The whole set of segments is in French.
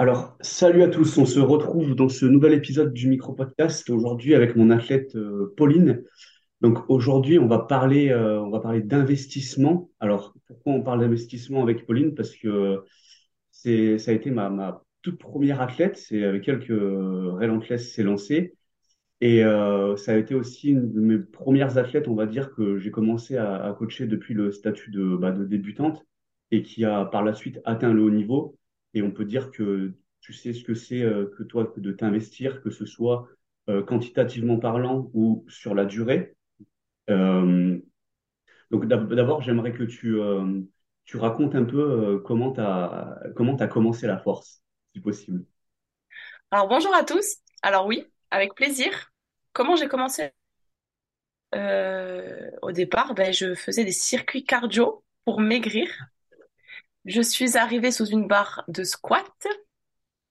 Alors, salut à tous, on se retrouve dans ce nouvel épisode du micro-podcast aujourd'hui avec mon athlète euh, Pauline. Donc aujourd'hui, on va parler, euh, on va parler d'investissement. Alors, pourquoi on parle d'investissement avec Pauline? Parce que c'est, ça a été ma, toute première athlète, c'est avec elle que euh, Relentless s'est lancé. Et ça a été aussi une de mes premières athlètes, on va dire, que j'ai commencé à, à coacher depuis le statut de, bah, de débutante et qui a par la suite atteint le haut niveau. Et on peut dire que tu sais ce que c'est euh, que toi de t'investir, que ce soit euh, quantitativement parlant ou sur la durée. Euh, donc d'ab- d'abord, j'aimerais que tu, tu racontes un peu comment tu as, comment t'as commencé la force, si possible. Alors bonjour à tous. Alors oui, avec plaisir. Comment j'ai commencé? Au départ, ben, je faisais des circuits cardio pour maigrir. Je suis arrivée sous une barre de squat.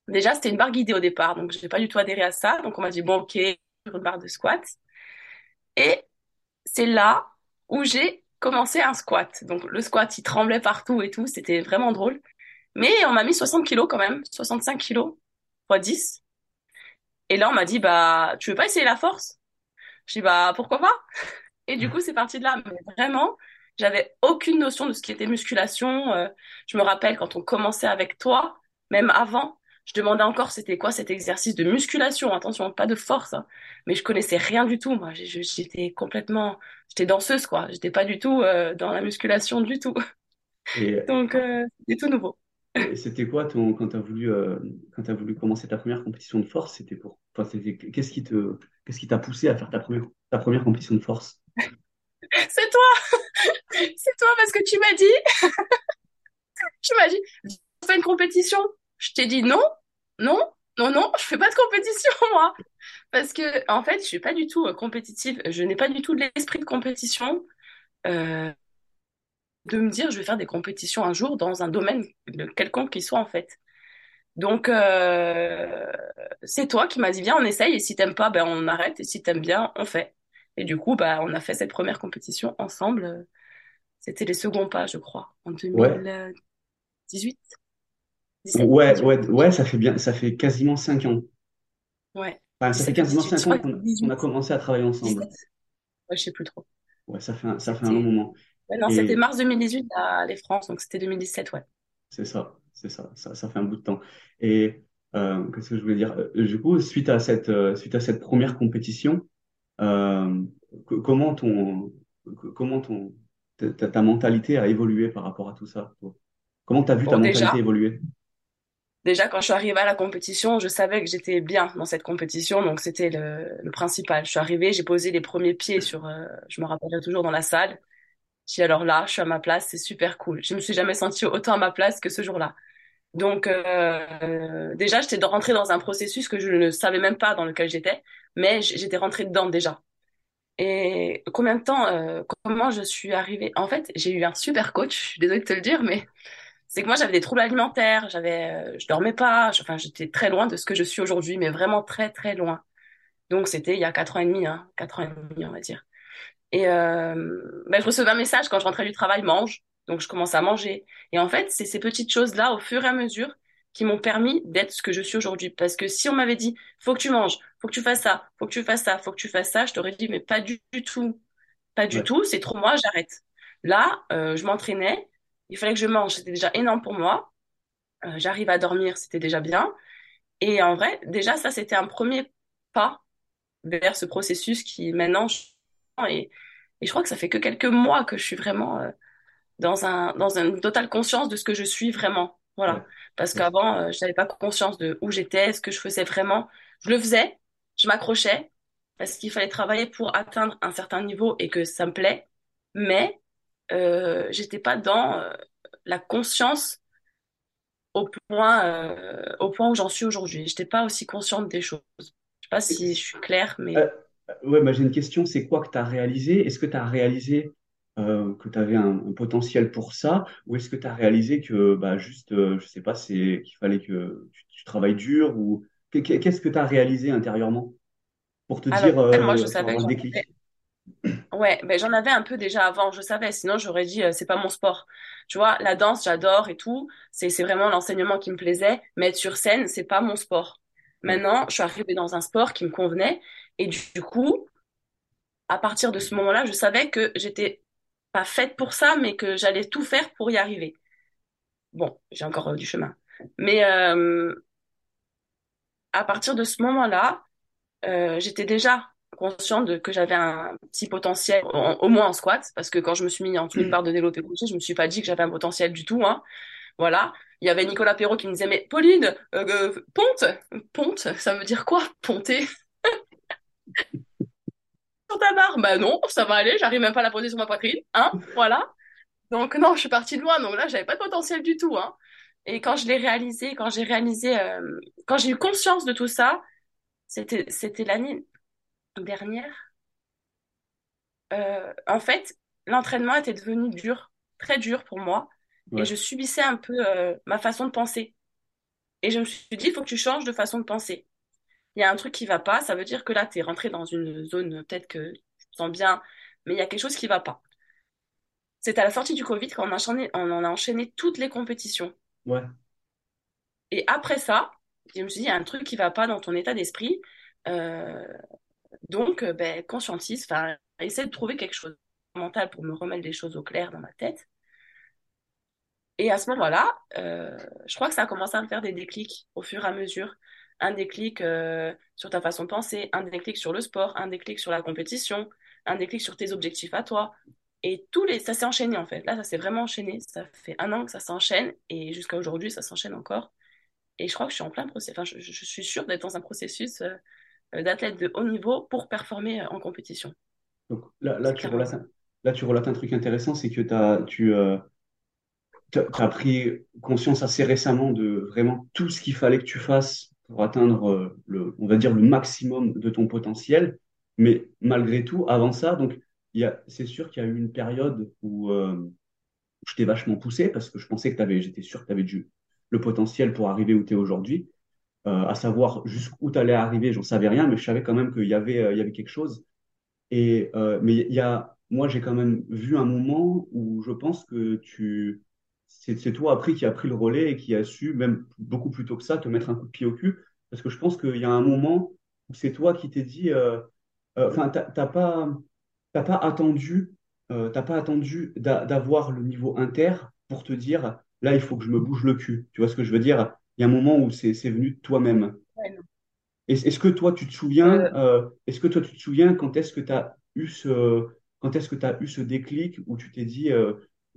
Déjà, c'était une barre guidée au départ, donc j'ai pas du tout adhéré à ça. Donc on m'a dit bon ok, sur une barre de squat. Et c'est là où j'ai commencé un squat. Donc le squat, il tremblait partout et tout, c'était vraiment drôle. Mais on m'a mis 60 kilos quand même, 65 kilos fois 10. Et là on m'a dit bah tu veux pas essayer la force? Je dis bah pourquoi pas? Et du coup, c'est parti de là. Mais vraiment, j'avais aucune notion de ce qui était musculation. Euh, je me rappelle quand on commençait avec toi, même avant, je demandais encore c'était quoi cet exercice de musculation. Attention, pas de force, hein. Mais je connaissais rien du tout. Moi, j'étais complètement, j'étais danseuse, quoi. J'étais pas du tout euh, dans la musculation du tout. Et, Donc, euh, c'était tout nouveau. et c'était quoi ton, quand tu as voulu, euh, quand tu voulu commencer ta première compétition de force, c'était pour, enfin, c'était, qu'est-ce qui te, qu'est-ce qui t'a poussé à faire ta première, ta première compétition de force? C'est toi, c'est toi parce que tu m'as dit, tu m'as dit, on fait une compétition. Je t'ai dit non, non, non, non, je fais pas de compétition, moi. Parce que, en fait, je suis pas du tout euh, compétitive. Je n'ai pas du tout l'esprit de compétition. euh, de me dire, je vais faire des compétitions un jour dans un domaine quelconque qu'il soit, en fait. Donc, euh, c'est toi qui m'as dit, viens, on essaye. Et si t'aimes pas, ben, on arrête. Et si t'aimes bien, on fait. Et du coup, bah, on a fait cette première compétition ensemble. C'était les seconds pas, je crois, en Ouais. 2018, 17, Ouais, 18, ouais, ouais, ça fait bien, ça fait quasiment cinq ans. ouais, Enfin, ça fait 17 ou quasiment 18, je cinq crois ans que qu'on a 18, commencé à travailler ensemble. 17, ouais, je sais plus trop. Ouais, ça fait un, ça fait un long C'était, moment. ouais, non, c'était Et mars 2018 à les France, donc c'était 2017, ouais. c'est ça, c'est ça, ça, ça fait un bout de temps. Et euh, qu'est-ce que je voulais dire? Euh, Du coup, suite à cette, euh, suite à cette première compétition, euh, co- comment ton, co- comment ton, ta, ta- ta mentalité a évolué par rapport à tout ça? toi? Comment t'as vu ta mentalité évoluer? déjà, quand je suis arrivée à la compétition, je savais que j'étais bien dans cette compétition, donc c'était le, le principal. Je suis arrivée, j'ai posé les premiers pieds sur, euh, je me rappellerai toujours dans la salle. J'ai alors là, je suis à ma place, c'est super cool. Je me suis jamais sentie autant à ma place que ce jour-là. Donc, euh, déjà, j'étais rentrée dans un processus que je ne savais même pas dans lequel j'étais, mais j'étais rentrée dedans déjà. Et combien de temps, euh, comment je suis arrivée? En fait, j'ai eu un super coach, je suis désolée de te le dire, mais c'est que moi, j'avais des troubles alimentaires, j'avais, euh, je dormais pas, enfin, j'étais très loin de ce que je suis aujourd'hui, mais vraiment très, très loin. Donc, c'était il y a quatre ans et demi, hein, quatre ans et demi, on va dire. Et euh, ben, je recevais un message quand je rentrais du travail, mange. Donc je commençais à manger. Et en fait, c'est ces petites choses-là, au fur et à mesure, qui m'ont permis d'être ce que je suis aujourd'hui. Parce que si on m'avait dit, faut que tu manges, faut que tu fasses ça, faut que tu fasses ça, faut que tu fasses ça, je t'aurais dit, mais pas du, du tout. Pas du Ouais, tout, c'est trop moi, j'arrête. Là, euh, je m'entraînais, il fallait que je mange, c'était déjà énorme pour moi. Euh, j'arrive à dormir, c'était déjà bien. Et en vrai, déjà, ça, c'était un premier pas vers ce processus qui maintenant je- et, et je crois que ça fait que quelques mois que je suis vraiment euh, dans un dans une totale conscience de ce que je suis vraiment. Ouais, voilà parce ouais, qu'avant euh, je n'avais pas conscience de où j'étais ce que je faisais vraiment. Je le faisais je m'accrochais parce qu'il fallait travailler pour atteindre un certain niveau et que ça me plaît. Mais euh, j'étais pas dans euh, la conscience au point euh, au point où j'en suis aujourd'hui. J'étais pas aussi consciente des choses. Je sais pas si je suis claire mais Euh, ouais, bah, j'ai une question, c'est quoi que tu as réalisé? Est-ce que tu as réalisé euh, que tu avais un, un potentiel pour ça, ou est-ce que tu as réalisé que bah, juste, euh, je sais pas, c'est qu'il fallait que tu, tu travailles dur ou qu'est- qu'est-ce que tu as réalisé intérieurement pour te alors dire, moi je euh, savais avoir déclic? Ouais, ben j'en avais un peu déjà avant, je savais, sinon j'aurais dit euh, c'est pas mon sport. Tu vois, la danse, j'adore et tout, c'est c'est vraiment l'enseignement qui me plaisait, mais être sur scène, c'est pas mon sport. Maintenant, je suis arrivée dans un sport qui me convenait et du, du coup, à partir de ce moment-là, je savais que j'étais pas faite pour ça, mais que j'allais tout faire pour y arriver. Bon, j'ai encore euh, du chemin. Mais euh, à partir de ce moment-là, euh, j'étais déjà consciente de, que j'avais un petit potentiel, en- au moins en squat, parce que quand je me suis mis en dessous une barre de développé couché, je me suis pas dit que j'avais un potentiel du tout, hein. Voilà. Il y avait Nicolas Perrault qui me disait, mais Pauline, euh, ponte, ponte, ça veut dire quoi, ponter? Sur ta barre? Bah non, ça va aller, j'arrive même pas à la poser sur ma poitrine, hein, voilà. Donc non, je suis partie de loin, donc là, j'avais pas de potentiel du tout, hein. Et quand je l'ai réalisé, quand j'ai réalisé, euh, quand j'ai eu conscience de tout ça, c'était, c'était l'année dernière. Euh, en fait, l'entraînement était devenu dur, très dur pour moi, et je subissais un peu euh, ma façon de penser. Et je me suis dit, il faut que tu changes de façon de penser. Il y a un truc qui va pas, ça veut dire que là, tu es rentré dans une zone, peut-être que tu te sens bien, mais il y a quelque chose qui va pas. C'est à la sortie du Covid quand on a enchaîné, on en a enchaîné toutes les compétitions. ouais. Et après ça, je me suis dit, il y a un truc qui va pas dans ton état d'esprit. Euh, donc, euh, ben, conscientise, enfin, essaie de trouver quelque chose de mental pour me remettre les choses au clair dans ma tête. Et à ce moment-là, euh, je crois que ça a commencé à me faire des déclics au fur et à mesure. Un déclic euh, sur ta façon de penser, un déclic sur le sport, un déclic sur la compétition, un déclic sur tes objectifs à toi. Et tous les, ça s'est enchaîné en fait. Là, ça s'est vraiment enchaîné. Ça fait un an que ça s'enchaîne et jusqu'à aujourd'hui, ça s'enchaîne encore. Et je crois que je suis en plein processus. Enfin, je, je suis sûre d'être dans un processus euh, d'athlète de haut niveau pour performer euh, en compétition. Donc là, là, tu relates là, tu relates un truc intéressant, c'est que t'as, tu euh, as pris conscience assez récemment de vraiment tout ce qu'il fallait que tu fasses pour atteindre euh, le, on va dire, le maximum de ton potentiel. Mais malgré tout, avant ça, donc, c'est sûr qu'il y a eu une période où, euh, je t'ai vachement poussé parce que je pensais que tu avais, j'étais sûr que tu avais du, le potentiel pour arriver où tu es aujourd'hui. Euh, à savoir jusqu'où tu allais arriver, j'en savais rien, mais je savais quand même qu'il y avait, euh, il y avait quelque chose. Et, euh, mais il y a, moi, j'ai quand même vu un moment où je pense que tu, c'est, toi après qui a pris le relais et qui a su, même beaucoup plus tôt que ça, te mettre un coup de pied au cul. Parce que je pense qu'il y a un moment où c'est toi qui t'es dit, euh, euh, enfin, t'as pas, t'as pas attendu, euh, t'as pas attendu d'a- d'avoir le niveau inter pour te dire, là, il faut que je me bouge le cul. Tu vois ce que je veux dire? Il y a un moment où c'est venu de toi-même. Ouais, Est-ce que toi, tu te souviens, Euh, euh, est-ce que toi, tu te souviens quand est-ce que tu as eu ce, quand est-ce que tu eu ce déclic où tu t'es dit, euh,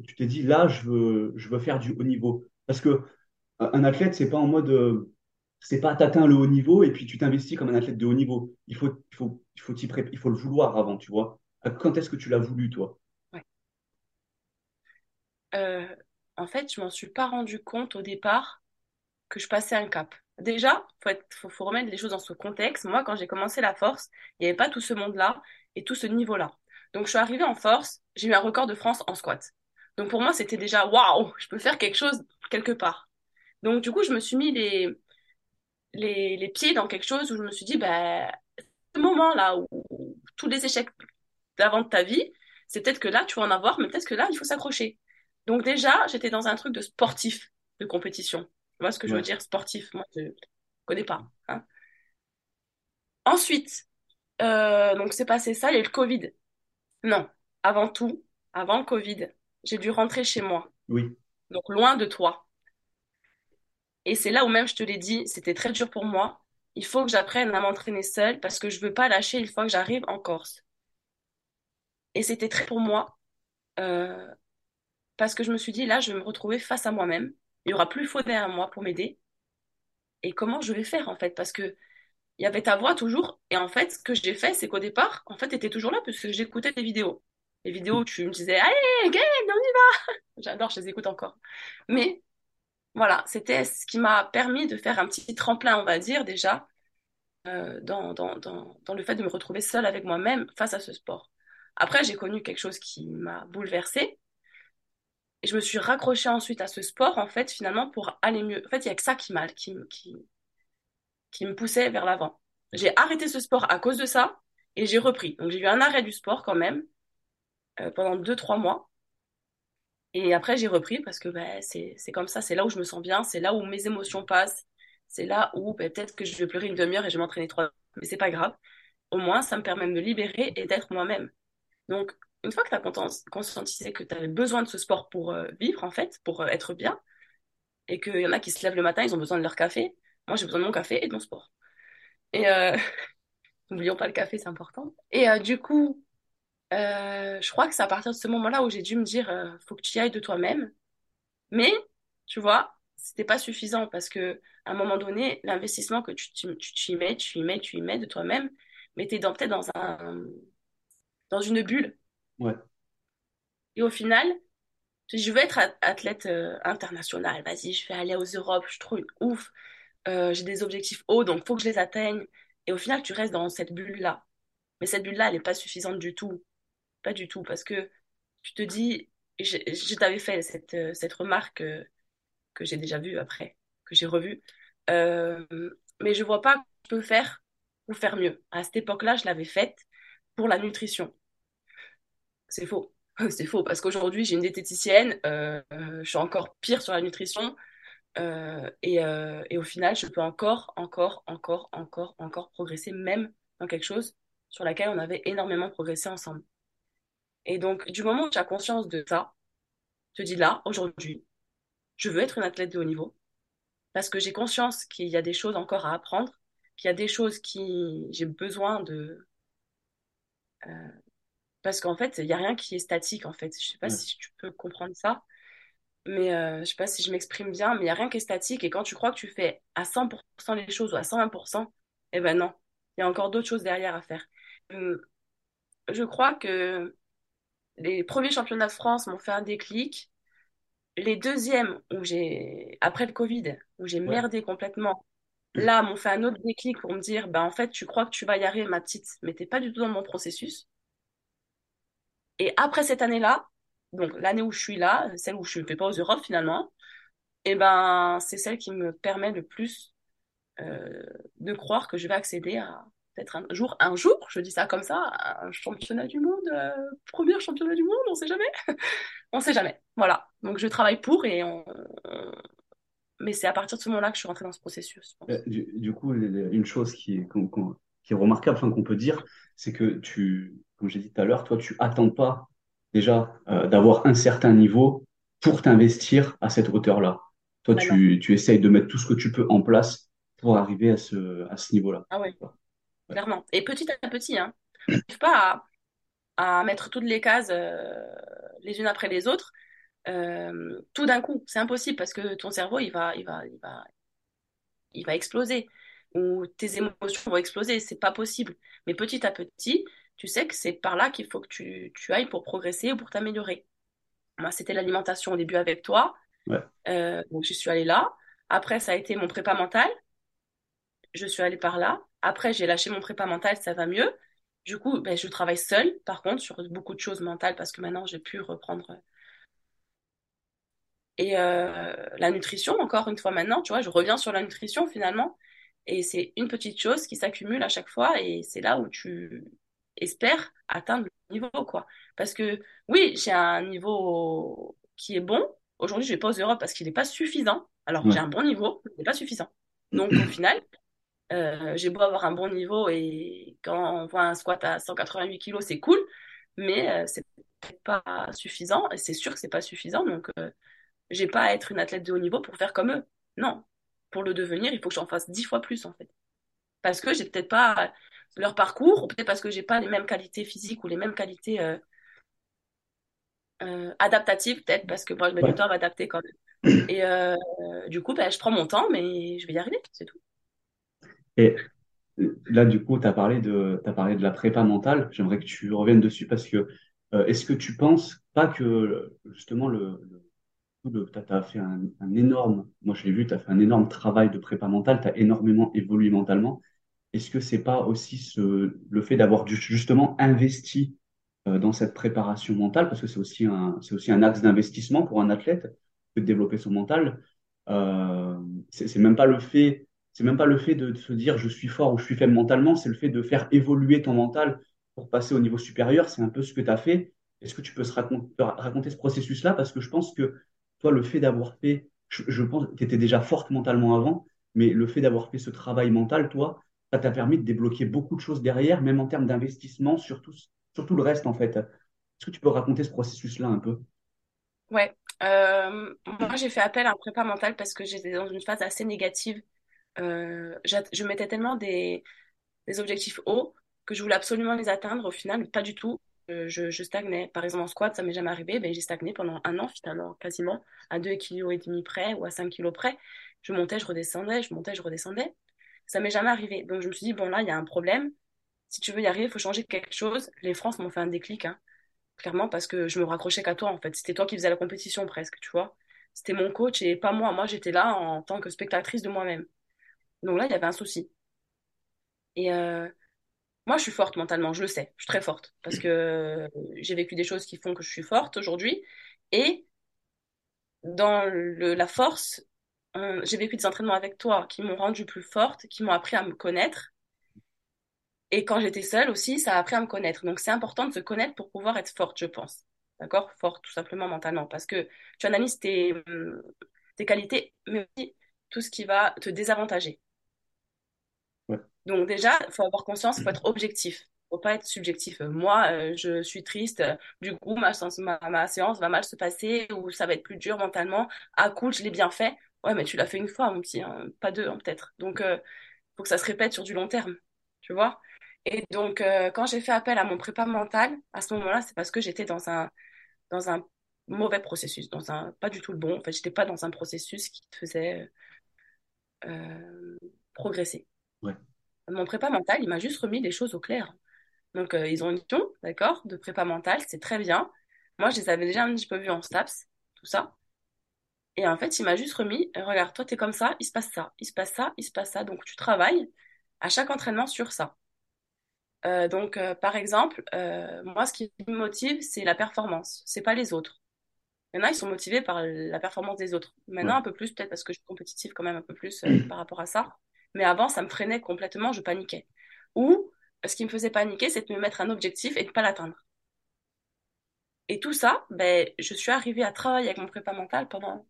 tu t'es dit, là, je veux, je veux faire du haut niveau? Parce que euh, un athlète, c'est pas en mode, euh, c'est pas t'atteins le haut niveau et puis tu t'investis comme un athlète de haut niveau. Il faut, il faut, il faut il faut le vouloir avant, tu vois. Euh, Quand est-ce que tu l'as voulu, toi? en fait, je m'en suis pas rendu compte au départ que je passais un cap. Déjà, faut faut, faut remettre les choses dans ce contexte. Moi, quand j'ai commencé la force, il n'y avait pas tout ce monde-là et tout ce niveau-là. Donc, je suis arrivée en force, j'ai eu un record de France en squat. Donc, pour moi, c'était déjà waouh, je peux faire quelque chose quelque part. Donc, du coup, je me suis mis les, les, les pieds dans quelque chose où je me suis dit, bah, ce moment-là où, où tous les échecs d'avant de ta vie, c'est peut-être que là, tu vas en avoir, mais peut-être que là, il faut s'accrocher. Donc, déjà, j'étais dans un truc de sportif, de compétition. Tu vois ce que je veux dire, sportif? Moi, je connais pas. hein. Ensuite, euh, donc c'est passé ça, il y a eu le Covid. Non, avant tout, avant le Covid, j'ai dû rentrer chez moi, Oui. donc loin de toi. Et c'est là où même je te l'ai dit, c'était très dur pour moi. Il faut que j'apprenne à m'entraîner seule parce que je veux pas lâcher une fois que j'arrive en Corse. Et c'était très pour moi euh, parce que je me suis dit là, je vais me retrouver face à moi-même. Il y aura plus Faux derrière moi pour m'aider. Et comment je vais faire en fait? Parce que il y avait ta voix toujours. Et en fait, ce que j'ai fait, c'est qu'au départ, en fait, tu étais toujours là parce que j'écoutais tes vidéos. Les vidéos où tu me disais, allez, gagne, on y va. J'adore, je les écoute encore. Mais voilà, c'était ce qui m'a permis de faire un petit tremplin, on va dire, déjà, euh, dans, dans, dans, dans le fait de me retrouver seule avec moi-même face à ce sport. Après, j'ai connu quelque chose qui m'a bouleversée. Et je me suis raccrochée ensuite à ce sport, en fait, finalement, pour aller mieux. En fait, il y a que ça qui qui, qui, qui me poussait vers l'avant. J'ai arrêté ce sport à cause de ça et j'ai repris. Donc j'ai eu un arrêt du sport quand même, pendant deux, trois mois. Et après, j'ai repris parce que bah, c'est, comme ça, c'est là où je me sens bien, c'est là où mes émotions passent, c'est là où bah, peut-être que je vais pleurer une demi-heure et je vais m'entraîner trois heures, mais c'est pas grave. Au moins, ça me permet de me libérer et d'être moi-même. Donc, une fois que tu as conscientisé que tu avais besoin de ce sport pour euh, vivre, en fait, pour euh, être bien, et qu'il y en a qui se lèvent le matin, ils ont besoin de leur café, moi j'ai besoin de mon café et de mon sport. Et euh, n'oublions pas le café, c'est important. Et du coup, je crois que c'est à partir de ce moment-là où j'ai dû me dire, faut que tu y ailles de toi-même. Mais, tu vois, c'était pas suffisant parce que à un moment donné, l'investissement que tu, tu, tu, y mets, tu y mets, tu y mets de toi-même, mais tu es peut-être dans un dans une bulle. Ouais. Et au final, je veux être athlète euh, international. Vas-y, je vais aller aux Europes, je trouve ouf. Euh, j'ai des objectifs hauts, donc faut que je les atteigne. Et au final, tu restes dans cette bulle-là. Mais cette bulle-là, elle n'est pas suffisante du tout. Pas du tout, parce que tu te dis, je, t'avais fait cette, euh, cette remarque que j'ai déjà vue après, que j'ai revue. mais je vois pas que je peux faire ou faire mieux. À cette époque-là, je l'avais faite pour la nutrition. C'est faux. C'est faux parce qu'aujourd'hui, j'ai une diététicienne, euh, je suis encore pire sur la nutrition. Euh, et, euh, et, au final, je peux encore, encore, encore, encore, encore progresser, même dans quelque chose sur laquelle on avait énormément progressé ensemble. Et donc, du moment où tu as conscience de ça, te dis là, aujourd'hui, je veux être une athlète de haut niveau parce que j'ai conscience qu'il y a des choses encore à apprendre, qu'il y a des choses qui j'ai besoin de, parce qu'en fait, il n'y a rien qui est statique, en fait. Je sais pas si tu peux comprendre ça, mais euh, je sais pas si je m'exprime bien, mais il n'y a rien qui est statique. Et quand tu crois que tu fais à 100% les choses ou à 120%, eh ben non, il y a encore d'autres choses derrière à faire. Hum, je crois que les premiers championnats de France m'ont fait un déclic. Les deuxièmes, où j'ai, après le Covid, où j'ai merdé complètement, là, m'ont fait un autre déclic pour me dire, ben en fait, tu crois que tu vas y arriver, ma petite, mais t'es pas du tout dans mon processus. Et après cette année-là, donc l'année où je suis là, celle où je ne fais pas aux Europes finalement, et eh ben c'est celle qui me permet le plus euh, de croire que je vais accéder à peut-être un jour, un jour, je dis ça comme ça, un championnat du monde, euh, premier championnat du monde, on sait jamais, on sait jamais. Voilà. Donc je travaille pour et on, mais c'est à partir de ce moment-là que je suis rentrée dans ce processus. Euh, du, coup, une chose qui est, qui est remarquable, enfin qu'on peut dire, c'est que tu, comme j'ai dit tout à l'heure, toi, tu attends pas déjà euh, d'avoir un certain niveau pour t'investir à cette hauteur-là. Toi, tu, tu, essayes de mettre tout ce que tu peux en place pour arriver à ce, à ce niveau-là. Ah oui, clairement. Et petit à petit, hein. Je n'arrive pas à, à, mettre toutes les cases euh, les unes après les autres euh, tout d'un coup. C'est impossible parce que ton cerveau, il va, il va, il va, il va exploser ou tes émotions vont exploser. C'est pas possible. Mais petit à petit, tu sais que c'est par là qu'il faut que tu, tu, ailles pour progresser ou pour t'améliorer. Moi, c'était l'alimentation au début avec toi. Euh, donc, je suis allée là. Après, ça a été mon prépa mental. Je suis allée par là. Après, j'ai lâché mon prépa mental, ça va mieux. Du coup, ben, je travaille seule, par contre, sur beaucoup de choses mentales parce que maintenant, j'ai pu reprendre. Et euh, la nutrition, encore une fois maintenant, tu vois, je reviens sur la nutrition finalement. Et c'est une petite chose qui s'accumule à chaque fois. Et c'est là où tu, espère atteindre le niveau, quoi. Parce que oui, j'ai un niveau qui est bon. Aujourd'hui, je vais pas aux Europes parce qu'il n'est pas suffisant. Alors, j'ai un bon niveau, mais pas suffisant. Donc, au final, euh, j'ai beau avoir un bon niveau et quand on voit un squat à 188 kg, c'est cool, mais euh, c'est pas suffisant. Et c'est sûr que c'est pas suffisant. Donc, euh, j'ai pas à être une athlète de haut niveau pour faire comme eux. Non. Pour le devenir, il faut que j'en fasse dix fois plus, en fait. Parce que j'ai peut-être pas leur parcours, ou peut-être parce que j'ai pas les mêmes qualités physiques ou les mêmes qualités euh, adaptatives, peut-être parce que moi, je mets du temps à m'adapter quand même. Et du coup, ben, je prends mon temps, mais je vais y arriver, c'est tout. Et là, du coup, tu as parlé de, parlé de la prépa mentale. J'aimerais que tu reviennes dessus parce que est-ce que tu penses pas que justement le, tu as fait un, énorme, moi je l'ai vu, tu as fait un énorme travail de prépa mentale, tu as énormément évolué mentalement est-ce que c'est pas aussi le fait d'avoir justement investi euh, dans cette préparation mentale, parce que c'est aussi un, aussi un axe d'investissement pour un athlète de développer son mental. Euh, c'est même pas le fait, c'est même pas le fait de, se dire je suis fort ou je suis faible mentalement, c'est le fait de faire évoluer ton mental pour passer au niveau supérieur. C'est un peu ce que tu as fait. est-ce que tu peux se raconter, raconter ce processus-là? Parce que je pense que toi, le fait d'avoir fait, je, pense que tu étais déjà forte mentalement avant, mais le fait d'avoir fait ce travail mental, toi, ça t'a permis de débloquer beaucoup de choses derrière, même en termes d'investissement, surtout, surtout le reste, en fait. Est-ce que tu peux raconter ce processus-là un peu? Ouais. Euh, moi, j'ai fait appel à un prépa mental parce que j'étais dans une phase assez négative. Euh, je mettais tellement des, objectifs hauts que je voulais absolument les atteindre. Au final, pas du tout. Euh, je, stagnais. Par exemple, en squat, ça m'est jamais arrivé. Ben, j'ai stagné pendant un an, finalement, quasiment, à 2 kg près ou à 5 kilos près. Je montais, je redescendais, je montais, je redescendais. Ça m'est jamais arrivé. Donc, je me suis dit, bon, là, il y a un problème. Si tu veux y arriver, il faut changer quelque chose. Les France m'ont fait un déclic, hein, clairement, parce que je me raccrochais qu'à toi, en fait. C'était toi qui faisais la compétition, presque, tu vois. C'était mon coach et pas moi. Moi, j'étais là en tant que spectatrice de moi-même. Donc là, il y avait un souci. Et euh, moi, je suis forte mentalement, je le sais. Je suis très forte parce que euh, j'ai vécu des choses qui font que je suis forte aujourd'hui. Et dans la force, j'ai vécu des entraînements avec toi qui m'ont rendue plus forte, qui m'ont appris à me connaître. Et quand j'étais seule aussi, ça a appris à me connaître. Donc, c'est important de se connaître pour pouvoir être forte, je pense. D'accord? Forte, tout simplement mentalement. Parce que tu analyses tes, hum, tes qualités, mais aussi tout ce qui va te désavantager. Donc déjà, il faut avoir conscience, il faut être objectif. faut pas être subjectif. Moi, euh, je suis triste, du coup, ma, séance- va mal se passer ou ça va être plus dur mentalement. Ah, cool, je l'ai bien fait. Ouais, mais tu l'as fait une fois, mon petit, hein, pas deux, hein, peut-être. Donc, euh, faut que ça se répète sur du long terme, tu vois? Et donc, euh, quand j'ai fait appel à mon prépa mental, à ce moment-là, c'est parce que j'étais dans un, dans un mauvais processus, dans un, pas du tout le bon. En fait, j'étais pas dans un processus qui te faisait euh, progresser. Ouais. Mon prépa mental, il m'a juste remis les choses au clair. Donc, euh, ils ont une mission, d'accord, de prépa mentale, c'est très bien. Moi, je les avais déjà un petit peu vus en STAPS, tout ça. Et en fait, il m'a juste remis, euh, regarde, toi, t'es comme ça, il se passe ça, il se passe ça, il se passe ça. Donc, tu travailles à chaque entraînement sur ça. Euh, donc, euh, par exemple, euh, moi, ce qui me motive, c'est la performance, c'est pas les autres. Il y en a, ils sont motivés par la performance des autres. Ouais. Maintenant, un peu plus, peut-être parce que je suis compétitive quand même un peu plus par rapport à ça. Mais avant, ça me freinait complètement, je paniquais. Ou, ce qui me faisait paniquer, c'est de me mettre un objectif et de pas l'atteindre. Et tout ça, ben, je suis arrivée à travailler avec mon prépa mental pendant,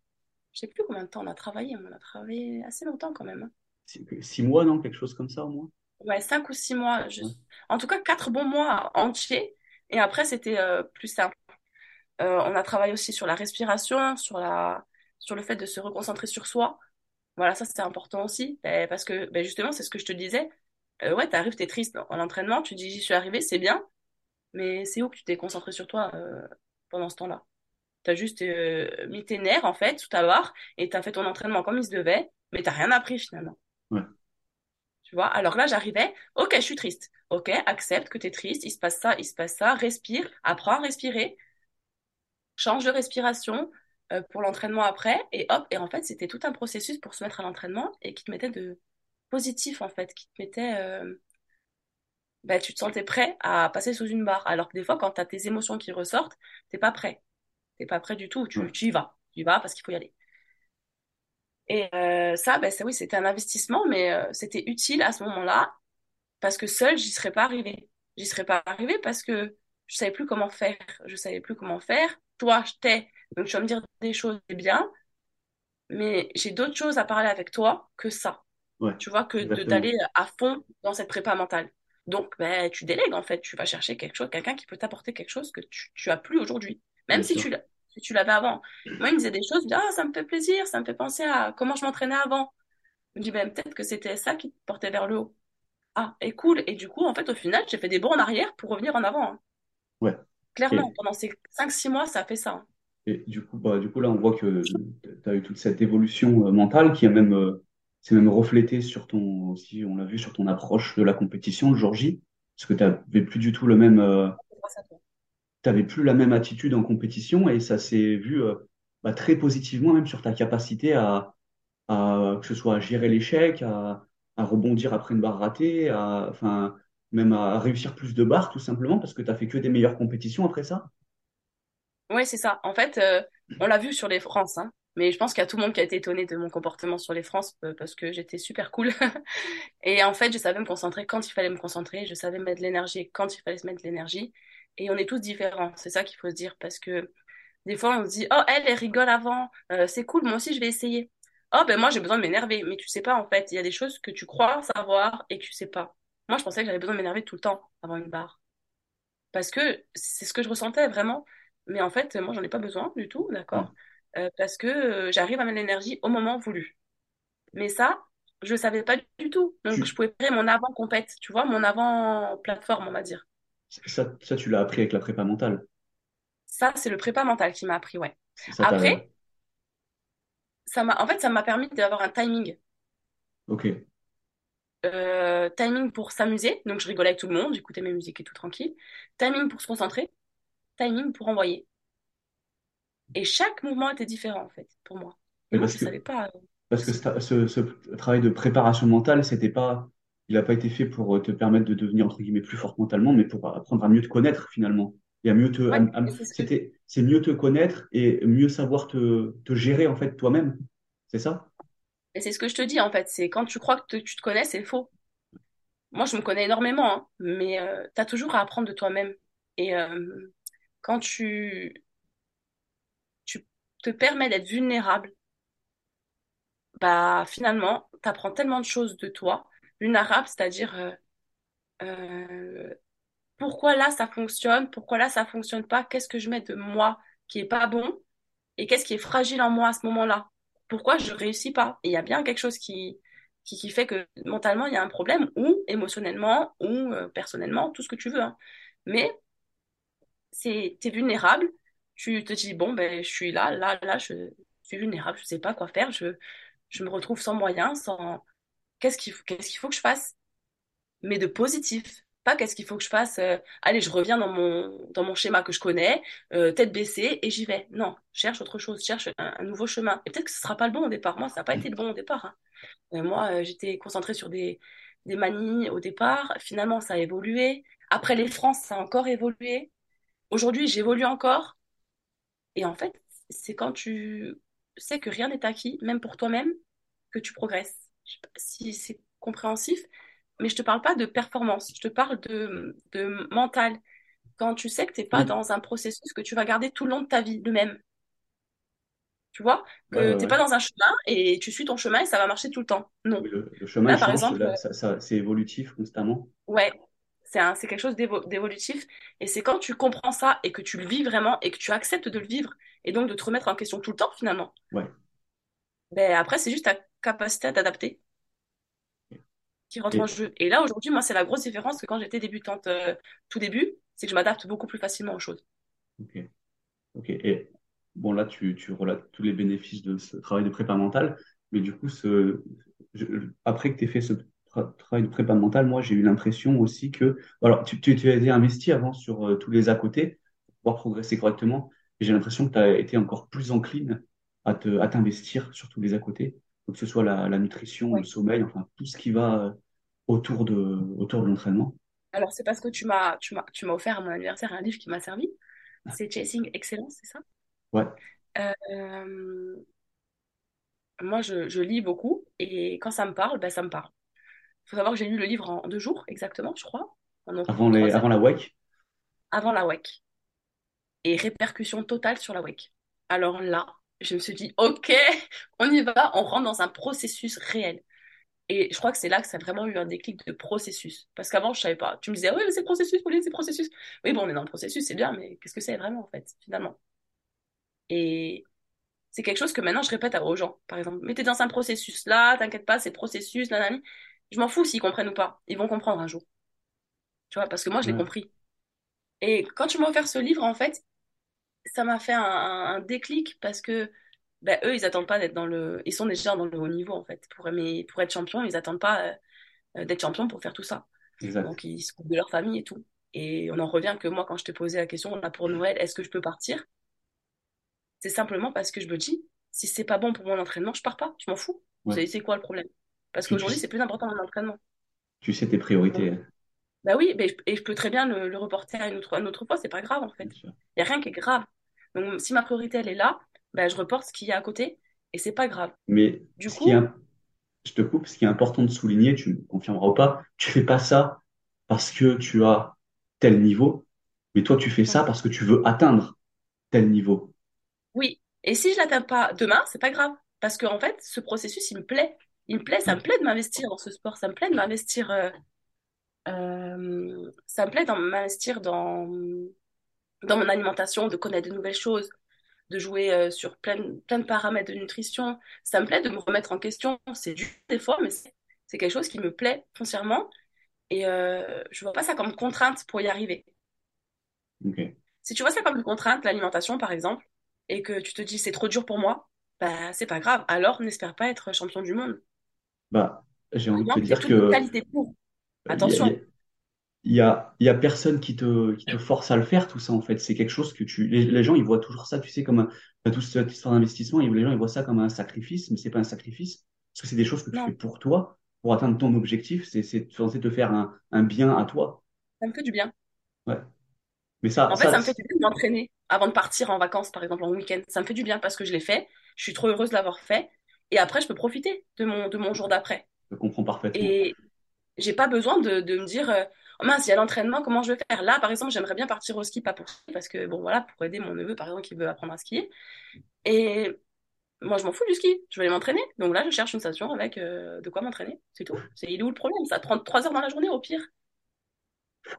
je sais plus combien de temps on a travaillé, mais on a travaillé assez longtemps quand même. hein. Six, six mois, non? Quelque chose comme ça, au moins? Ouais, cinq ou six mois, je- Ouais. en tout cas quatre bons mois entiers. Et après, c'était euh, plus simple. Euh, on a travaillé aussi sur la respiration, sur la, sur le fait de se reconcentrer sur soi. Voilà, ça c'était important aussi, ben, parce que ben, justement, c'est ce que je te disais. Euh, ouais, t'arrives, t'es triste en entraînement, tu dis j'y suis arrivé, c'est bien, mais c'est où que tu t'es concentré sur toi euh, pendant ce temps-là? T'as juste euh, mis tes nerfs en fait sous ta barre et t'as fait ton entraînement comme il se devait, mais t'as rien appris finalement. Ouais. Tu vois? Alors là, j'arrivais, ok, je suis triste. Ok, accepte que t'es triste, il se passe ça, il se passe ça, respire, apprends à respirer, change de respiration pour l'entraînement après, et hop, et en fait, c'était tout un processus pour se mettre à l'entraînement et qui te mettait de positif en fait, qui te mettait, euh, bah, tu te sentais prêt à passer sous une barre. Alors que des fois, quand tu as tes émotions qui ressortent, t'es pas prêt. T'es pas prêt du tout. Tu, tu y vas. Tu y vas parce qu'il faut y aller. Et euh, ça, ben, c'est, oui, c'était un investissement, mais euh, c'était utile à ce moment-là parce que seule, j'y serais pas arrivée. J'y serais pas arrivée parce que je savais plus comment faire. Je savais plus comment faire. Toi, je t'ai. Donc, tu vas me dire des choses, c'est bien, mais j'ai d'autres choses à parler avec toi que ça. Ouais, Tu vois, que d'aller à fond dans cette prépa mentale. Donc, ben, tu délègues en fait. Tu vas chercher quelque chose, quelqu'un qui peut t'apporter quelque chose que tu, tu as plus aujourd'hui. Même Bien si sûr. tu l'as, si tu l'avais avant. Moi, il me disait des choses, ah, ça me fait plaisir, ça me fait penser à comment je m'entraînais avant. Je me dis, ben, peut-être que c'était ça qui te portait vers le haut. Ah, et cool. Et du coup, en fait, au final, j'ai fait des bons en arrière pour revenir en avant. hein. Ouais. Clairement, Et, pendant ces cinq six mois, ça a fait ça. hein. Et du coup, bah, du coup, là, on voit que tu as eu toute cette évolution euh, mentale qui a même, euh, s'est même reflétée sur ton, on l'a vu, sur ton approche de la compétition le jour. Parce que tu n'avais plus du tout le même, euh, t'avais plus la même attitude en compétition et ça s'est vu bah, très positivement même sur ta capacité à, à que ce soit à gérer l'échec, à, à rebondir après une barre ratée, à, enfin, même à réussir plus de barres tout simplement parce que tu as fait que des meilleures compétitions après ça. Oui, c'est ça. En fait, euh, on l'a vu sur les France, hein. Mais je pense qu'il y a tout le monde qui a été étonné de mon comportement sur les France euh, parce que j'étais super cool. Et en fait, je savais me concentrer quand il fallait me concentrer, je savais mettre de l'énergie quand il fallait se mettre de l'énergie. Et on est tous différents, c'est ça qu'il faut se dire. Parce que des fois, on se dit, oh, elle, rigole avant, euh, c'est cool, moi aussi, je vais essayer. Oh, ben moi, j'ai besoin de m'énerver. Mais tu sais pas, en fait, il y a des choses que tu crois savoir et que tu sais pas. Moi, je pensais que j'avais besoin de m'énerver tout le temps avant une barre. Parce que c'est ce que je ressentais vraiment. Mais en fait, moi, j'en ai pas besoin du tout, d'accord? Euh, parce que euh, j'arrive à mettre l'énergie au moment voulu. Mais ça, je le savais pas du tout. Donc, je pouvais faire mon avant-compète, tu vois, mon avant-plateforme, on va dire. ça, ça, tu l'as appris avec la prépa mentale? Ça, c'est le prépa mental qui m'a appris, ouais. Ça. Après, ça m'a, en fait, ça m'a permis d'avoir un timing. Ok. Euh, timing pour s'amuser, donc je rigolais avec tout le monde, j'écoutais mes musiques et tout tranquille. Timing pour se concentrer, timing pour envoyer. Et chaque mouvement était différent, en fait, pour moi. Et moi, parce je que, savais pas euh, parce que ce, travail de préparation mentale, c'était pas, il n'a pas été fait pour te permettre de devenir, entre guillemets, plus fort mentalement, mais pour apprendre à mieux te connaître, finalement. Et à mieux te, Ouais, c'était, c'est mieux te connaître et mieux savoir te, te gérer, en fait, toi-même. C'est ça? et c'est ce que je te dis, en fait. C'est quand tu crois que te- tu te connais, c'est faux. Moi, je me connais énormément, hein, mais euh, tu as toujours à apprendre de toi-même. Et euh, quand tu, te permets d'être vulnérable, bah finalement, tu apprends tellement de choses de toi. Vulnérable, c'est-à-dire euh, euh, pourquoi là ça fonctionne, pourquoi là ça fonctionne pas, qu'est-ce que je mets de moi qui est pas bon et qu'est-ce qui est fragile en moi à ce moment-là? Pourquoi je réussis pas? Il y a bien quelque chose qui, qui, qui fait que mentalement il y a un problème ou émotionnellement ou euh, personnellement, tout ce que tu veux. hein. Mais c'est, t'es vulnérable, tu te dis, bon, ben, je suis là, là, là, je suis vulnérable, je sais pas quoi faire, je, je me retrouve sans moyens, sans... Qu'est-ce qu'il, qu'est-ce qu'il faut que je fasse? Mais de positif. Pas qu'est-ce qu'il faut que je fasse, euh, allez, je reviens dans mon, dans mon schéma que je connais, euh, tête baissée, et j'y vais. Non, cherche autre chose, cherche un, nouveau chemin. Et peut-être que ce sera pas le bon au départ. Moi, ça n'a pas été le bon au départ. hein. Euh, moi, j'étais concentrée sur des, des manies au départ. Finalement, ça a évolué. Après les France, ça a encore évolué. Aujourd'hui, j'évolue encore. Et en fait, c'est quand tu sais que rien n'est acquis, même pour toi-même, que tu progresses. Je sais pas si c'est compréhensif, mais je te parle pas de performance, je te parle de, de mental. Quand tu sais que t'es pas Oui. dans un processus que tu vas garder tout le long de ta vie, le même. Tu vois? Que ouais, t'es ouais. pas dans un chemin et tu suis ton chemin et ça va marcher tout le temps. Non. Oui, le, le chemin, Là, par change, exemple, ça, ça, c'est évolutif constamment. Ouais, c'est un, c'est quelque chose d'évo- d'évolutif. Et c'est quand tu comprends ça et que tu le vis vraiment et que tu acceptes de le vivre et donc de te remettre en question tout le temps finalement. Ouais. Ben après, c'est juste ta capacité à t'adapter qui rentre en jeu. Et là, aujourd'hui, moi, c'est la grosse différence que quand j'étais débutante euh, tout début, c'est que je m'adapte beaucoup plus facilement aux choses. ok, ok. Et bon, là, tu, tu relates tous les bénéfices de ce travail de prépa mentale, mais du coup, ce, je- après que tu aies fait ce travail de prépa mentale, moi, j'ai eu l'impression aussi que, alors, tu, tu, tu as été investi avant sur euh, tous les à côté pour pouvoir progresser correctement, et j'ai l'impression que tu as été encore plus encline à te, à t'investir sur tous les à côté, que ce soit la, la nutrition, le sommeil, enfin, tout ce qui va euh, autour de, autour de l'entraînement. Alors, c'est parce que tu m'as, offert à mon anniversaire un livre qui m'a servi. C'est Chasing Excellence, c'est ça? Ouais, Euh, moi, je, je lis beaucoup et quand ça me parle, ben, ça me parle. Il faut savoir que j'ai lu le livre en deux jours, exactement, je crois, en, avant les, la WEC? avant la WEC. Et répercussion totale sur la WEC. Alors là, je me suis dit, OK, on y va, on rentre dans un processus réel. Et je crois que c'est là que ça a vraiment eu un déclic de processus. Parce qu'avant, je savais pas. Tu me disais, oui, mais c'est processus, Pauline, c'est processus. Oui, bon, on est dans le processus, c'est bien, mais qu'est-ce que c'est vraiment, en fait, finalement? Et c'est quelque chose que maintenant, je répète aux gens, par exemple. Mais t'es dans un processus là, t'inquiète pas, c'est processus, nanani. Je m'en fous s'ils comprennent ou pas. Ils vont comprendre un jour. Tu vois, parce que moi, je l'ai Ouais, compris. Et quand tu m'as offert ce livre, en fait, ça m'a fait un, déclic parce que ben, eux, ils attendent pas d'être dans le. Ils sont déjà dans le haut niveau, en fait. Pour, être champion, ils attendent pas euh, d'être champion pour faire tout ça. exact. Donc, ils se coupent de leur famille et tout. Et on en revient que moi, quand je t'ai posé la question, là, pour Noël, est-ce que je peux partir? C'est simplement parce que je me dis, si c'est pas bon pour mon entraînement, je pars pas. Je m'en fous. Ouais. C'est quoi le problème? Parce qu'aujourd'hui, c'est plus important mon entraînement. tu sais tes Donc, priorités, hein, bah oui, mais je- et je peux très bien le, le reporter à une autre, à une autre fois, c'est pas grave, en fait. Il y a rien qui est grave. Donc, si ma priorité, elle est là, bah, je reporte ce qu'il y a à côté et c'est pas grave. Mais Du ce qui est, coup, je te coupe, ce qui est important de souligner, tu me confirmeras ou pas, tu fais pas ça parce que tu as tel niveau, Mais toi, tu fais ça parce que tu veux atteindre tel niveau. Oui. Et si je l'atteins pas demain, c'est pas grave. Parce que, en fait, ce processus, il me plaît. Il me plaît, ça me plaît de m'investir dans ce sport. Ça me plaît de m'investir. euh, euh, ça me plaît de m'investir dans, dans mon alimentation, de connaître de nouvelles choses, de jouer euh, sur plein, plein de paramètres de nutrition. Ça me plaît de me remettre en question. C'est dur des fois, mais c'est quelque chose qui me plaît foncièrement. Et je vois pas ça comme contrainte pour y arriver. Si tu vois ça comme une contrainte, l'alimentation par exemple, et que tu te dis c'est trop dur pour moi, bah c'est pas grave. Alors n'espère pas être champion du monde. Bah, j'ai envie de te dire que qualités pour. il y a, Attention, il y a, y a personne qui te, qui te force à le faire, tout ça, en fait. C'est quelque chose que tu, les, les gens, ils voient toujours ça, tu sais, comme un, enfin, toute cette histoire d'investissement, ils- les gens, ils voient ça comme un sacrifice, mais c'est pas un sacrifice. Parce que c'est des choses que tu fais non, pour toi, pour atteindre ton objectif. C'est, c'est censé te faire un, un bien à toi. ça me fait du bien. Ouais. Mais ça, En fait, ça, ça me fait du bien de m'entraîner avant de partir en vacances, par exemple en week-end. Ça me fait du bien parce que je l'ai fait. Je suis trop heureuse de l'avoir fait. Et après, je peux profiter de mon, de mon jour d'après. je comprends parfaitement. Et j'ai pas besoin de, de me dire, oh mince, il y a l'entraînement, comment je vais faire? Là, par exemple, j'aimerais bien partir au ski, pas pour ski, parce que, bon, voilà, pour aider mon neveu, par exemple, qui veut apprendre à skier. Et moi, je m'en fous du ski, je vais aller m'entraîner. Donc là, je cherche une station avec euh, de quoi m'entraîner, c'est tout. C'est, il est où le problème? Ça prend trois heures dans la journée, au pire.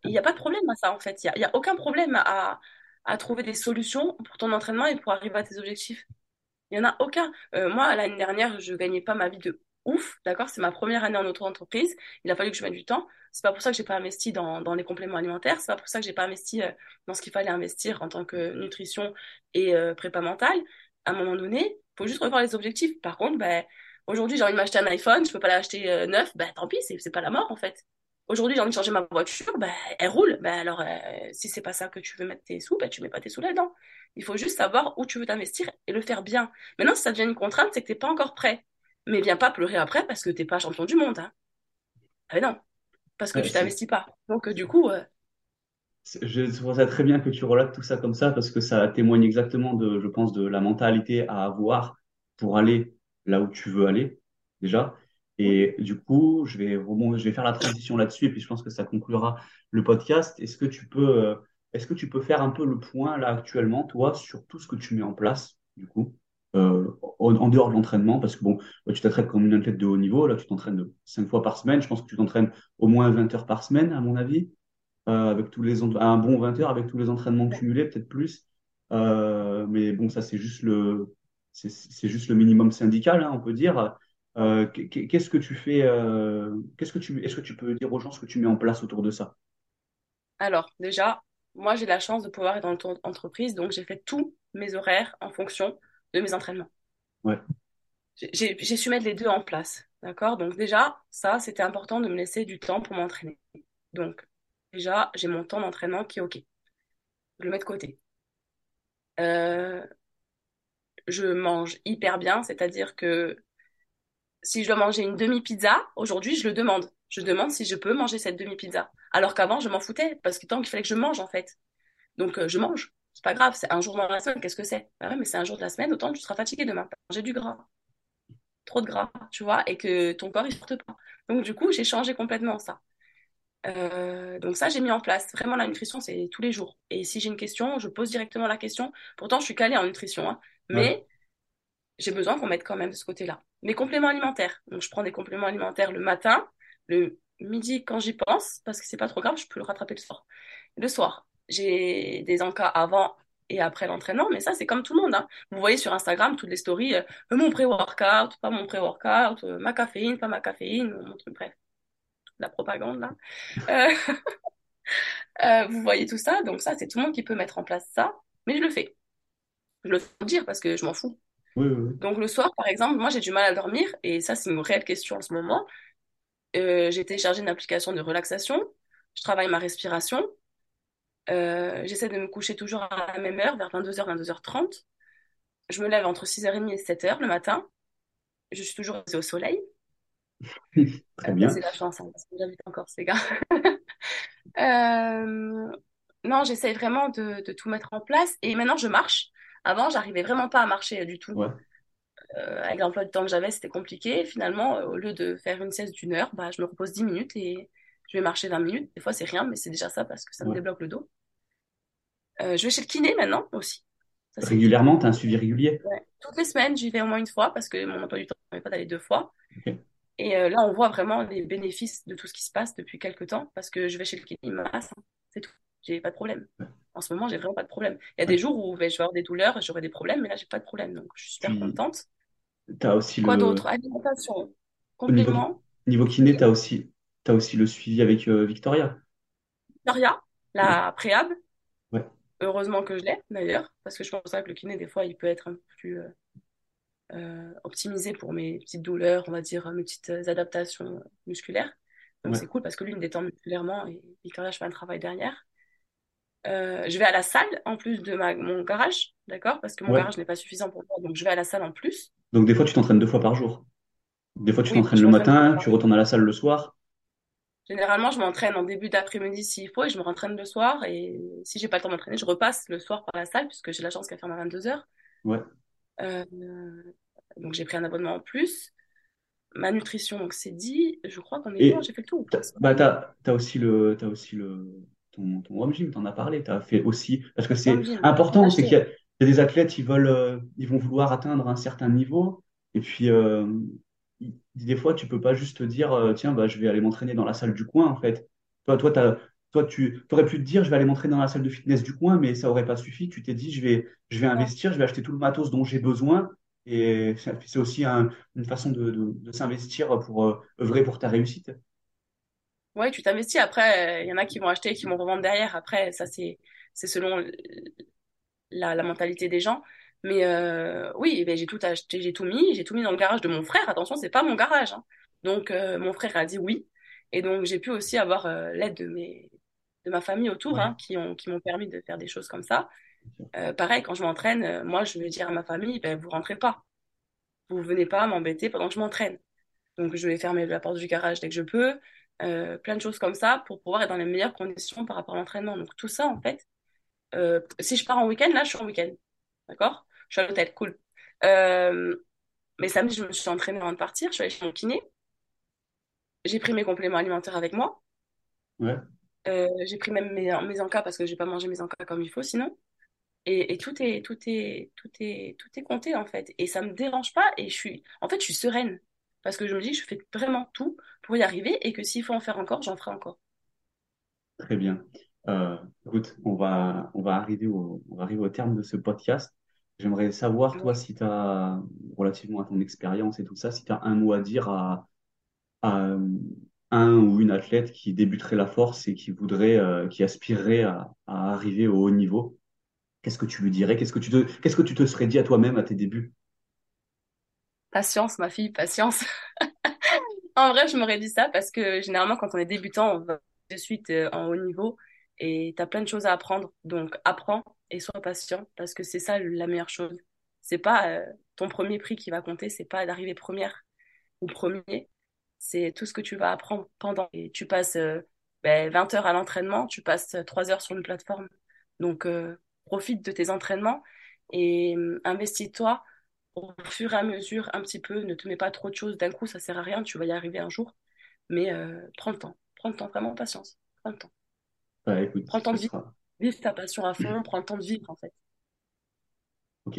Il n'y a pas de problème à ça, en fait. Il n'y a, a aucun problème à, à trouver des solutions pour ton entraînement et pour arriver à tes objectifs. Il n'y en a aucun. Euh, moi, l'année dernière, je gagnais pas ma vie de ouf, d'accord? C'est ma première année en auto-entreprise. Il a fallu que je mette du temps. C'est pas pour ça que j'ai pas investi dans, les compléments alimentaires. C'est pas pour ça que j'ai pas investi euh, dans ce qu'il fallait investir en tant que nutrition et euh, prépa mentale. À un moment donné, faut juste revoir les objectifs. Par contre, ben, aujourd'hui, j'ai envie de m'acheter un iPhone, je peux pas l'acheter neuf, ben, tant pis, c'est pas la mort, en fait. Aujourd'hui, j'ai envie de changer ma voiture, ben, elle roule. Ben, alors, euh, si c'est pas ça que tu veux mettre tes sous, ben, tu mets pas tes sous là-dedans. Il faut juste savoir où tu veux t'investir et le faire bien. Maintenant, si ça devient une contrainte, c'est que t'es pas encore prêt. Mais viens pas pleurer après parce que t'es pas champion du monde, hein. Ah non, parce que Ouais, tu t'investis pas. Donc, euh, du coup, euh, je trouve ça très bien que tu relates tout ça comme ça parce que ça témoigne exactement de, je pense, de la mentalité à avoir pour aller là où tu veux aller, déjà. Et du coup, je vais faire la transition là-dessus et puis je pense que ça conclura le podcast. Est-ce que tu peux, euh, est-ce que tu peux faire un peu le point là actuellement, toi, sur tout ce que tu mets en place, du coup, euh, en, dehors de l'entraînement, parce que bon, tu t'entraînes comme une athlète de haut niveau, là, tu t'entraînes cinq fois par semaine. Je pense que tu t'entraînes au moins 20 heures par semaine, à mon avis euh, avec tous les un bon 20 heures avec tous les entraînements cumulés, peut-être plus. Euh, mais bon, ça c'est juste le juste le minimum syndical, hein, on peut dire. Euh, qu'est- qu'est-ce que tu fais euh, qu'est-ce que tu est-ce que tu peux dire aux gens ce que tu mets en place autour de ça? alors, déjà, moi, j'ai la chance de pouvoir être dans l'entreprise, donc j'ai fait tous mes horaires en fonction de mes entraînements. Ouais, j'ai su mettre les deux en place, d'accord? Donc, déjà, ça, c'était important de me laisser du temps pour m'entraîner. Donc, déjà, j'ai mon temps d'entraînement qui est OK. Je le mets de côté. Euh, je mange hyper bien, c'est-à-dire que si je dois manger une demi-pizza, aujourd'hui, je le demande. Je demande si je peux manger cette demi-pizza. Alors qu'avant, je m'en foutais, parce que tant qu'il fallait que je mange, en fait. Donc, euh, je mange. C'est pas grave, c'est un jour dans la semaine, qu'est-ce que c'est? Bah ouais, mais c'est un jour de la semaine, autant tu seras fatigué demain. J'ai du gras, trop de gras, tu vois, et que ton corps, il supporte pas. Donc, du coup, j'ai changé complètement ça. Euh, donc ça, j'ai mis en place. Vraiment, la nutrition, c'est tous les jours. Et si j'ai une question, je pose directement la question. Pourtant, je suis calée en nutrition, hein, ouais, mais j'ai besoin qu'on m'aide quand même de ce côté-là. Mes compléments alimentaires. Donc, je prends des compléments alimentaires le matin, le midi quand j'y pense, parce que c'est pas trop grave, je peux le rattraper le soir. Le soir, j'ai des encas avant et après l'entraînement, mais ça, c'est comme tout le monde. hein. Vous voyez sur Instagram toutes les stories, euh, mon pré-workout, pas mon pré-workout, euh, ma caféine, pas ma caféine, mon truc, bref, la propagande là. Euh, euh, vous voyez tout ça, donc ça, c'est tout le monde qui peut mettre en place ça, mais je le fais. Je le fais dire parce que je m'en fous. Oui, oui, oui. Donc le soir, par exemple, moi j'ai du mal à dormir et ça c'est une réelle question en ce moment. Euh, j'ai téléchargé une application de relaxation, je travaille ma respiration, euh, j'essaie de me coucher toujours à la même heure, vers 22h, 22h30. Je me lève entre 6h30 et 7h le matin. Je suis toujours au soleil. Très Euh, bien. c'est la chance, hein, parce que j'habite en Corse, les gars. Euh, non, j'essaie vraiment de, de tout mettre en place et maintenant je marche. Avant, j'arrivais vraiment pas à marcher euh, du tout. Ouais. Euh, avec l'emploi du temps que j'avais, c'était compliqué. Finalement, euh, au lieu de faire une sieste d'une heure, bah, je me repose 10 minutes et je vais marcher 20 minutes. Des fois, c'est rien, mais c'est déjà ça parce que ça me débloque le dos. Euh, je vais chez le kiné maintenant aussi. Ça. Régulièrement, tu as un suivi régulier? Ouais. Toutes les semaines, j'y vais au moins une fois parce que mon emploi du temps ne permet pas d'aller deux fois. Et là, on voit vraiment les bénéfices de tout ce qui se passe depuis quelques temps parce que je vais chez le kiné, il me masse, hein. c'est tout. J'ai pas de problème. En ce moment, j'ai vraiment pas de problème. Il y a Ouais. des jours où ben, je vais avoir des douleurs, j'aurai des problèmes, mais là, j'ai pas de problème. Donc, je suis super contente. as aussi Quoi le, d'autre? Alimentation, au niveau, complément. niveau kiné, tu as aussi, t'as aussi le suivi avec euh, Victoria. Victoria, Ouais. la préhab, Ouais. heureusement que je l'ai d'ailleurs, parce que je pense que le kiné, des fois, il peut être un peu plus euh, euh, optimisé pour mes petites douleurs, on va dire, mes petites adaptations musculaires. Donc, Ouais. c'est cool parce que lui, il me détend musculairement et Victoria, je fais un travail derrière. Euh, je vais à la salle en plus de ma, mon garage, d'accord? Parce que mon Ouais. garage n'est pas suffisant pour moi, donc je vais à la salle en plus. Donc, des fois, tu t'entraînes deux fois par jour. Des fois, tu Oui, t'entraînes le matin, tu retournes à la salle le soir. Généralement, je m'entraîne en début d'après-midi s'il faut et je me rentraîne le soir. Et si j'ai pas le temps d'entraîner, je repasse le soir par la salle puisque j'ai la chance qu'elle ferme à 22 heures. Ouais. Euh, donc j'ai pris un abonnement en plus. Ma nutrition, donc c'est dit. Je crois qu'on est bon, j'ai fait le tour. bah, t'as, t'as aussi le, t'as aussi le, ton, ton home gym, t'en as parlé, t'as fait aussi, parce que c'est important, c'est qu'il y a, il y a des athlètes, ils veulent, euh, ils vont vouloir atteindre un certain niveau, et puis, euh, des fois, tu peux pas juste te dire, euh, tiens, bah, je vais aller m'entraîner dans la salle du coin, en fait. Toi, toi, toi, tu, t'aurais pu te dire, je vais aller m'entraîner dans la salle de fitness du coin, mais ça aurait pas suffi. Tu t'es dit, je vais, je vais investir, je vais acheter tout le matos dont j'ai besoin, et c'est c'est aussi un- une façon de, de, de s'investir pour euh, œuvrer pour ta réussite. Ouais, tu t'investis. Après, euh, il y en a qui vont acheter et qui vont revendre derrière. Après, ça, c'est, c'est selon la, la mentalité des gens. Mais euh, oui, eh ben, j'ai tout acheté, j'ai tout mis, j'ai tout mis dans le garage de mon frère. Attention, c'est pas mon garage. hein. Donc, euh, mon frère a dit oui. Et donc, j'ai pu aussi avoir euh, l'aide de mes, de ma famille autour, Ouais. hein, qui ont, qui m'ont permis de faire des choses comme ça. Euh, pareil, quand je m'entraîne, euh, moi, je vais dire à ma famille, ben, vous rentrez pas. Vous venez pas m'embêter pendant que je m'entraîne. Donc, je vais fermer la porte du garage dès que je peux. Euh, plein de choses comme ça pour pouvoir être dans les meilleures conditions par rapport à l'entraînement. Donc, tout ça, en fait, euh, si je pars en week-end, là, je suis en week-end. D'accord? Je suis à l'hôtel, cool. Euh, mais samedi, je me suis entraînée avant de partir. Je suis allée chez mon kiné. J'ai pris mes compléments alimentaires avec moi. Ouais. Euh, j'ai pris même mes, mes encas parce que j'ai pas mangé mes encas comme il faut sinon. Et, et tout est, tout est, tout est, tout est compté en fait. Et ça me dérange pas. Et je suis, en fait, je suis sereine parce que je me dis que je fais vraiment tout pour y arriver et que s'il faut en faire encore, j'en ferai encore. Très bien. Euh, écoute, on va, on va arriver au, on va arriver au terme de ce podcast. J'aimerais savoir, toi, si tu as, relativement à ton expérience et tout ça, si tu as un mot à dire à, à un ou une athlète qui débuterait la force et qui voudrait, euh, qui aspirerait à, à arriver au haut niveau. Qu'est-ce que tu lui dirais? Qu'est-ce que tu te, qu'est-ce que tu te serais dit à toi-même à tes débuts? Patience, ma fille, patience. En vrai, je m'aurais dit ça parce que généralement, quand on est débutant, on va de suite euh, en haut niveau et t'as plein de choses à apprendre. Donc, apprends et sois patient parce que c'est ça la meilleure chose. C'est pas euh, ton premier prix qui va compter, c'est pas d'arriver première ou premier. C'est tout ce que tu vas apprendre pendant. Et tu passes euh, ben, 20 heures à l'entraînement, tu passes euh, 3 heures sur une plateforme. Donc, profite de tes entraînements et euh, investis-toi au fur et à mesure, un petit peu. Ne te mets pas trop de choses d'un coup, ça sert à rien, tu vas y arriver un jour. Mais euh, prends le temps, prends le temps, vraiment patience. Prends le temps. Écoute, Prends le temps de vivre, sera, vivre ta passion à fond, prends le temps de vivre en fait.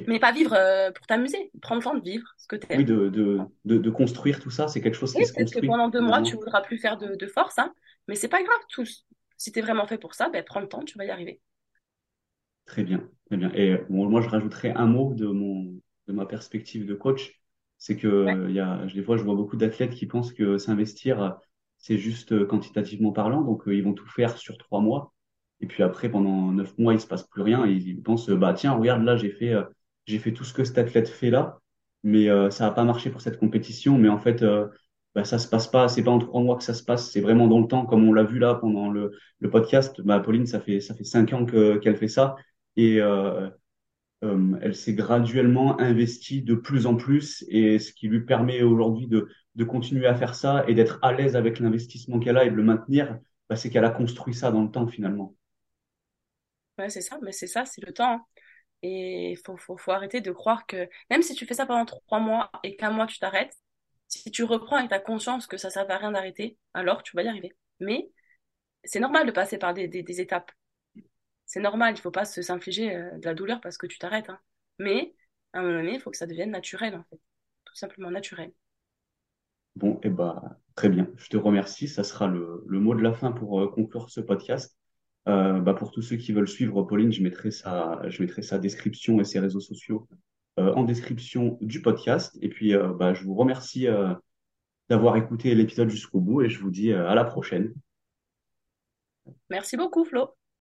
Mais pas vivre euh, pour t'amuser, prends le temps de vivre ce que Oui, t'aimes. de, de, de, de construire tout ça, c'est quelque chose Oui, qui se peut-être que construit, pendant deux mois, tu voudras plus faire de, de force, hein, mais c'est pas grave, tous. Si t'es vraiment fait pour ça, ben prends le temps, tu vas y arriver. Très bien, très bien. Et bon, moi, je rajouterais un mot de mon, de ma perspective de coach. C'est Ouais, que il y a, des fois, je vois beaucoup d'athlètes qui pensent que s'investir, c'est juste euh, quantitativement parlant. Donc, euh, ils vont tout faire sur trois mois. Et puis après, pendant neuf mois, il se passe plus rien. Et ils pensent, euh, bah, tiens, regarde, là, j'ai fait, euh, j'ai fait tout ce que cet athlète fait là. Mais euh, ça n'a pas marché pour cette compétition. Mais en fait, euh, bah, ça se passe pas. C'est pas en trois mois que ça se passe. C'est vraiment dans le temps, comme on l'a vu là pendant le, le podcast. Bah, Pauline, ça fait, ça fait cinq ans que, qu'elle fait ça. Et euh, euh, elle s'est graduellement investie de plus en plus et ce qui lui permet aujourd'hui de, continuer à faire ça et d'être à l'aise avec l'investissement qu'elle a et de le maintenir, bah, c'est qu'elle a construit ça dans le temps finalement. ouais, c'est ça, mais c'est ça, c'est le temps. hein. Et il faut, faut, arrêter de croire que même si tu fais ça pendant trois mois et qu'un mois tu t'arrêtes, si tu reprends avec ta conscience que ça ne sert à rien d'arrêter, alors tu vas y arriver. Mais c'est normal de passer par des étapes. C'est normal, il faut pas se s'infliger euh, de la douleur parce que tu t'arrêtes. hein. Mais à un moment donné, il faut que ça devienne naturel, en fait. Tout simplement naturel. Bon, et bah, très bien. Je te remercie. Ça sera le, le mot de la fin pour euh, conclure ce podcast. Euh, bah, pour tous ceux qui veulent suivre Pauline, je mettrai sa, je mettrai sa description et ses réseaux sociaux euh, en description du podcast. Et puis, bah, je vous remercie d'avoir écouté l'épisode jusqu'au bout et je vous dis à la prochaine. Merci beaucoup, Flo.